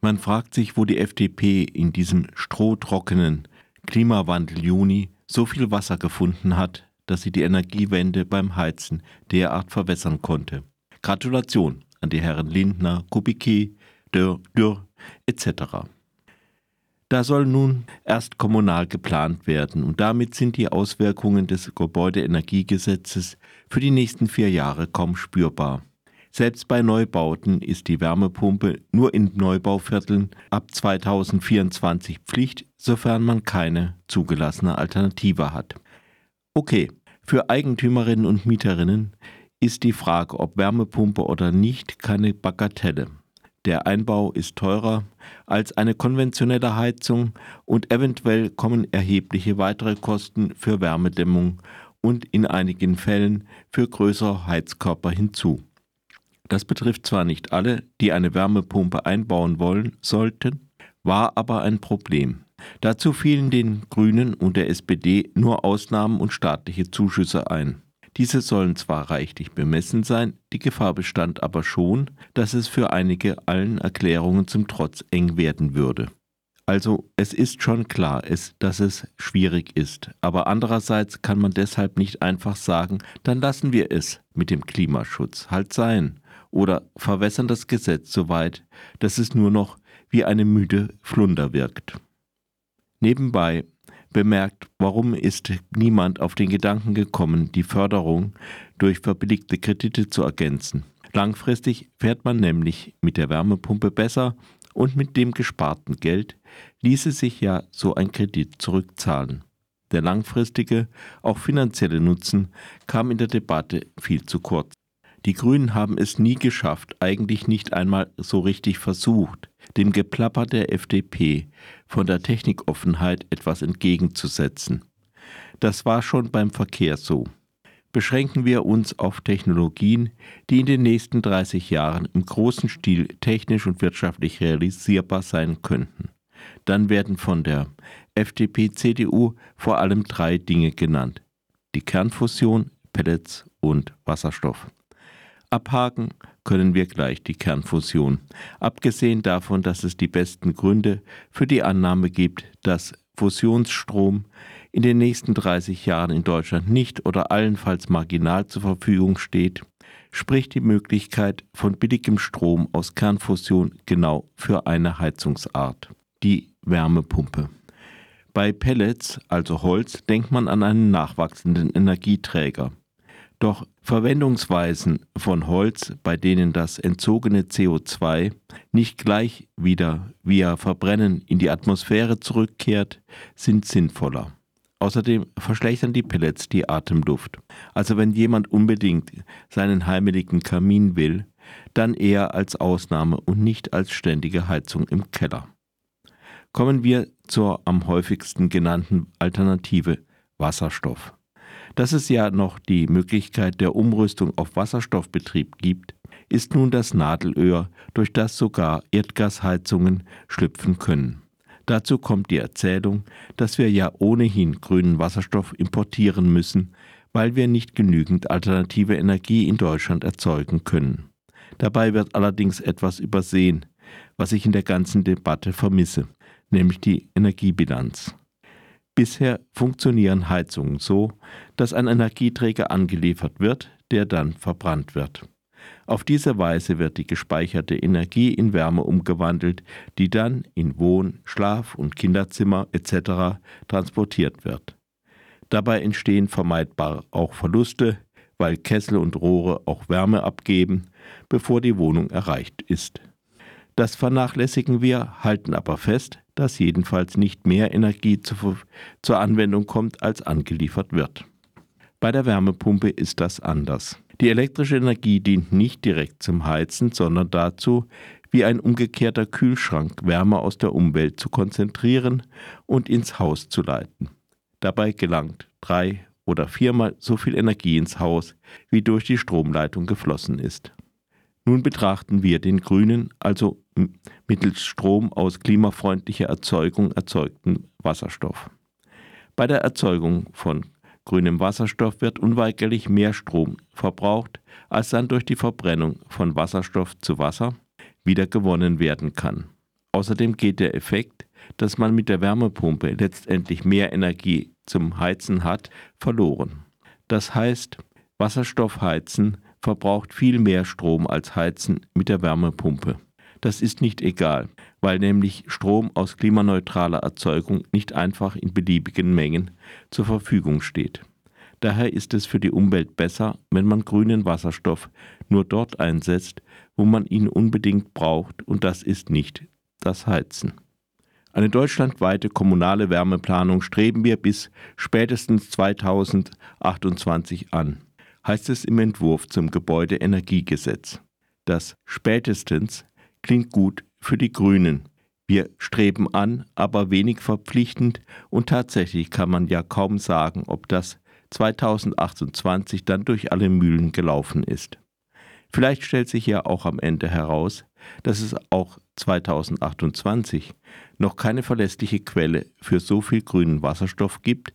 Man fragt sich, wo die FDP in diesem strohtrockenen Klimawandel Juni so viel Wasser gefunden hat, dass sie die Energiewende beim Heizen derart verwässern konnte. Gratulation an die Herren Lindner, Kubicki, Dürr, Dürr etc. Da soll nun erst kommunal geplant werden und damit sind die Auswirkungen des Gebäudeenergiegesetzes für die nächsten vier Jahre kaum spürbar. Selbst bei Neubauten ist die Wärmepumpe nur in Neubauvierteln ab 2024 Pflicht, sofern man keine zugelassene Alternative hat. Okay, für Eigentümerinnen und Mieterinnen ist die Frage, ob Wärmepumpe oder nicht, keine Bagatelle. Der Einbau ist teurer als eine konventionelle Heizung und eventuell kommen erhebliche weitere Kosten für Wärmedämmung und in einigen Fällen für größere Heizkörper hinzu. Das betrifft zwar nicht alle, die eine Wärmepumpe einbauen wollen sollten, war aber ein Problem. Dazu fielen den Grünen und der SPD nur Ausnahmen und staatliche Zuschüsse ein. Diese sollen zwar reichlich bemessen sein, die Gefahr bestand aber schon, dass es für einige allen Erklärungen zum Trotz eng werden würde. Also es ist schon klar, dass es schwierig ist, aber andererseits kann man deshalb nicht einfach sagen, dann lassen wir es mit dem Klimaschutz halt sein oder verwässern das Gesetz so weit, dass es nur noch wie eine müde Flunder wirkt. Nebenbei bemerkt, warum ist niemand auf den Gedanken gekommen, die Förderung durch verbilligte Kredite zu ergänzen. Langfristig fährt man nämlich mit der Wärmepumpe besser und mit dem gesparten Geld ließe sich ja so ein Kredit zurückzahlen. Der langfristige, auch finanzielle Nutzen kam in der Debatte viel zu kurz. Die Grünen haben es nie geschafft, eigentlich nicht einmal so richtig versucht, dem Geplapper der FDP von der Technikoffenheit etwas entgegenzusetzen. Das war schon beim Verkehr so. Beschränken wir uns auf Technologien, die in den nächsten 30 Jahren im großen Stil technisch und wirtschaftlich realisierbar sein könnten. Dann werden von der FDP-CDU vor allem drei Dinge genannt. Die Kernfusion, Pellets und Wasserstoff. Abhaken können wir gleich die Kernfusion, abgesehen davon, dass es die besten Gründe für die Annahme gibt, dass Fusionsstrom in den nächsten 30 Jahren in Deutschland nicht oder allenfalls marginal zur Verfügung steht, spricht die Möglichkeit von billigem Strom aus Kernfusion genau für eine Heizungsart, die Wärmepumpe. Bei Pellets, also Holz, denkt man an einen nachwachsenden Energieträger. Doch Verwendungsweisen von Holz, bei denen das entzogene CO2 nicht gleich wieder via Verbrennen in die Atmosphäre zurückkehrt, sind sinnvoller. Außerdem verschlechtern die Pellets die Atemluft. Also wenn jemand unbedingt seinen heimeligen Kamin will, dann eher als Ausnahme und nicht als ständige Heizung im Keller. Kommen wir zur am häufigsten genannten Alternative Wasserstoff. Dass es ja noch die Möglichkeit der Umrüstung auf Wasserstoffbetrieb gibt, ist nun das Nadelöhr, durch das sogar Erdgasheizungen schlüpfen können. Dazu kommt die Erzählung, dass wir ja ohnehin grünen Wasserstoff importieren müssen, weil wir nicht genügend alternative Energie in Deutschland erzeugen können. Dabei wird allerdings etwas übersehen, was ich in der ganzen Debatte vermisse, nämlich die Energiebilanz. Bisher funktionieren Heizungen so, dass ein Energieträger angeliefert wird, der dann verbrannt wird. Auf diese Weise wird die gespeicherte Energie in Wärme umgewandelt, die dann in Wohn-, Schlaf- und Kinderzimmer etc. transportiert wird. Dabei entstehen vermeidbar auch Verluste, weil Kessel und Rohre auch Wärme abgeben, bevor die Wohnung erreicht ist. Das vernachlässigen wir, halten aber fest, dass jedenfalls nicht mehr Energie zu, zur Anwendung kommt, als angeliefert wird. Bei der Wärmepumpe ist das anders. Die elektrische Energie dient nicht direkt zum Heizen, sondern dazu, wie ein umgekehrter Kühlschrank Wärme aus der Umwelt zu konzentrieren und ins Haus zu leiten. Dabei gelangt drei oder viermal so viel Energie ins Haus, wie durch die Stromleitung geflossen ist. Nun betrachten wir den grünen, also mittels Strom aus klimafreundlicher Erzeugung erzeugten Wasserstoff. Bei der Erzeugung von grünem Wasserstoff wird unweigerlich mehr Strom verbraucht, als dann durch die Verbrennung von Wasserstoff zu Wasser wieder gewonnen werden kann. Außerdem geht der Effekt, dass man mit der Wärmepumpe letztendlich mehr Energie zum Heizen hat, verloren. Das heißt, Wasserstoffheizen verbraucht viel mehr Strom als Heizen mit der Wärmepumpe. Das ist nicht egal, weil nämlich Strom aus klimaneutraler Erzeugung nicht einfach in beliebigen Mengen zur Verfügung steht. Daher ist es für die Umwelt besser, wenn man grünen Wasserstoff nur dort einsetzt, wo man ihn unbedingt braucht, und das ist nicht das Heizen. Eine deutschlandweite kommunale Wärmeplanung streben wir bis spätestens 2028 an, heißt es im Entwurf zum Gebäudeenergiegesetz. Das spätestens klingt gut für die Grünen. Wir streben an, aber wenig verpflichtend und tatsächlich kann man ja kaum sagen, ob das 2028 dann durch alle Mühlen gelaufen ist. Vielleicht stellt sich ja auch am Ende heraus, dass es auch 2028 noch keine verlässliche Quelle für so viel grünen Wasserstoff gibt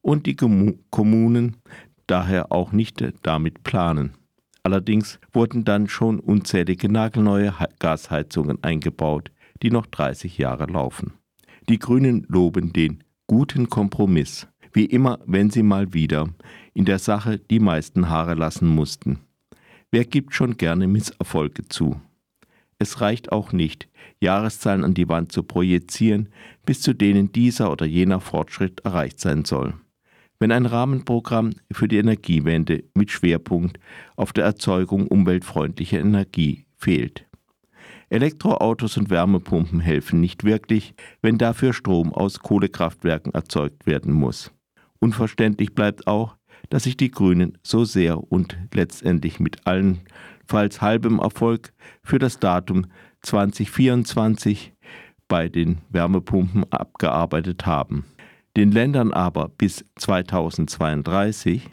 und die Kommunen daher auch nicht damit planen. Allerdings wurden dann schon unzählige nagelneue Gasheizungen eingebaut, die noch 30 Jahre laufen. Die Grünen loben den guten Kompromiss, wie immer, wenn sie mal wieder in der Sache die meisten Haare lassen mussten. Wer gibt schon gerne Misserfolge zu? Es reicht auch nicht, Jahreszahlen an die Wand zu projizieren, bis zu denen dieser oder jener Fortschritt erreicht sein soll. Wenn ein Rahmenprogramm für die Energiewende mit Schwerpunkt auf der Erzeugung umweltfreundlicher Energie fehlt. Elektroautos und Wärmepumpen helfen nicht wirklich, wenn dafür Strom aus Kohlekraftwerken erzeugt werden muss. Unverständlich bleibt auch, dass sich die Grünen so sehr und letztendlich mit allenfalls halbem Erfolg für das Datum 2024 bei den Wärmepumpen abgearbeitet haben. Den Ländern aber bis 2032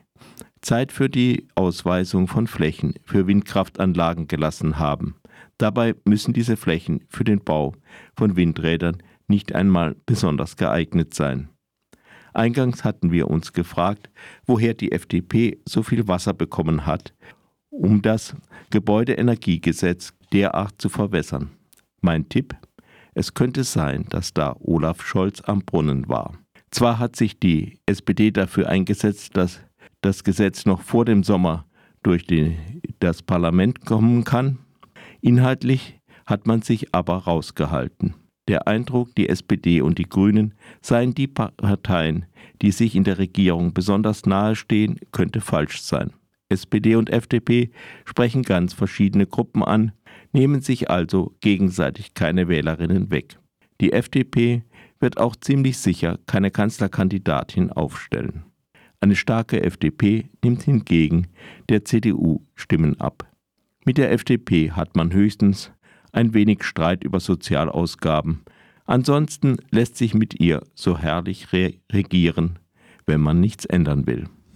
Zeit für die Ausweisung von Flächen für Windkraftanlagen gelassen haben. Dabei müssen diese Flächen für den Bau von Windrädern nicht einmal besonders geeignet sein. Eingangs hatten wir uns gefragt, woher die FDP so viel Wasser bekommen hat, um das Gebäudeenergiegesetz derart zu verwässern. Mein Tipp? Es könnte sein, dass da Olaf Scholz am Brunnen war. Zwar hat sich die SPD dafür eingesetzt, dass das Gesetz noch vor dem Sommer durch die, das Parlament kommen kann, inhaltlich hat man sich aber rausgehalten. Der Eindruck, die SPD und die Grünen seien die Parteien, die sich in der Regierung besonders nahestehen, könnte falsch sein. SPD und FDP sprechen ganz verschiedene Gruppen an, nehmen sich also gegenseitig keine Wählerinnen weg. Die FDP wird auch ziemlich sicher keine Kanzlerkandidatin aufstellen. Eine starke FDP nimmt hingegen der CDU Stimmen ab. Mit der FDP hat man höchstens ein wenig Streit über Sozialausgaben. Ansonsten lässt sich mit ihr so herrlich re regieren, wenn man nichts ändern will.